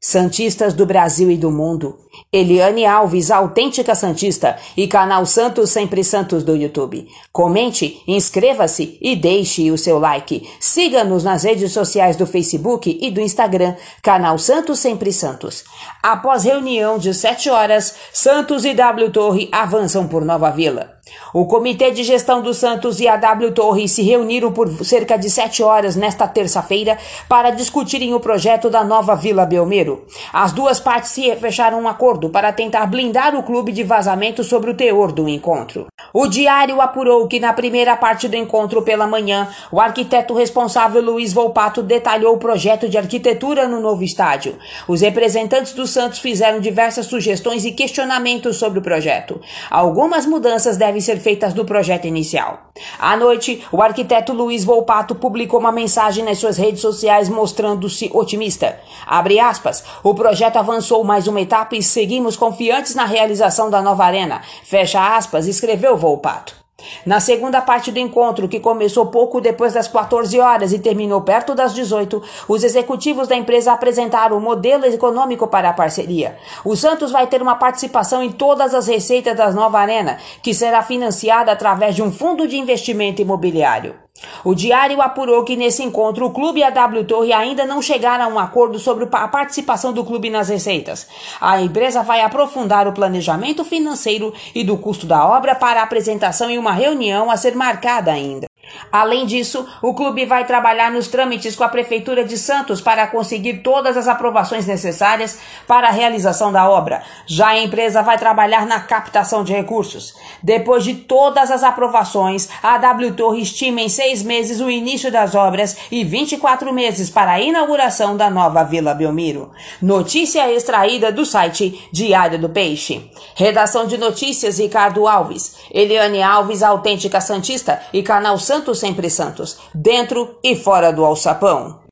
Santistas do Brasil e do mundo, Eliane Alves, autêntica Santista, e canal Santos Sempre Santos do YouTube. Comente, inscreva-se e deixe o seu like. Siga-nos nas redes sociais do Facebook e do Instagram, canal Santos Sempre Santos. Após reunião de 7 horas, Santos e W Torre avançam por Nova Vila. O Comitê de Gestão do Santos e a W Torre se reuniram por cerca de sete horas nesta terça-feira para discutirem o projeto da nova Vila Belmiro. As duas partes se fecharam um acordo para tentar blindar o clube de vazamento sobre o teor do encontro. O diário apurou que na primeira parte do encontro pela manhã, o arquiteto responsável Luiz Volpato detalhou o projeto de arquitetura no novo estádio. Os representantes do Santos fizeram diversas sugestões e questionamentos sobre o projeto. Algumas mudanças devem devem ser feitas do projeto inicial. À noite, o arquiteto Luiz Volpato publicou uma mensagem nas suas redes sociais mostrando-se otimista. Abre aspas, o projeto avançou mais uma etapa e seguimos confiantes na realização da nova arena. Fecha aspas, escreveu Volpato. Na segunda parte do encontro, que começou pouco depois das 14 horas e terminou perto das 18, os executivos da empresa apresentaram o modelo econômico para a parceria. O Santos vai ter uma participação em todas as receitas da nova arena, que será financiada através de um fundo de investimento imobiliário. O diário apurou que nesse encontro o clube e a W Torre ainda não chegaram a um acordo sobre a participação do clube nas receitas. A empresa vai aprofundar o planejamento financeiro e do custo da obra para apresentação em uma reunião a ser marcada ainda. Além disso, o clube vai trabalhar nos trâmites com a Prefeitura de Santos para conseguir todas as aprovações necessárias para a realização da obra. Já a empresa vai trabalhar na captação de recursos. Depois de todas as aprovações, a W Torre estima em seis meses o início das obras e 24 meses para a inauguração da nova Vila Belmiro. Notícia extraída do site Diário do Peixe. Redação de notícias Ricardo Alves, Eliane Alves, autêntica Santista e canal Santos Santos sempre santos, dentro e fora do alçapão.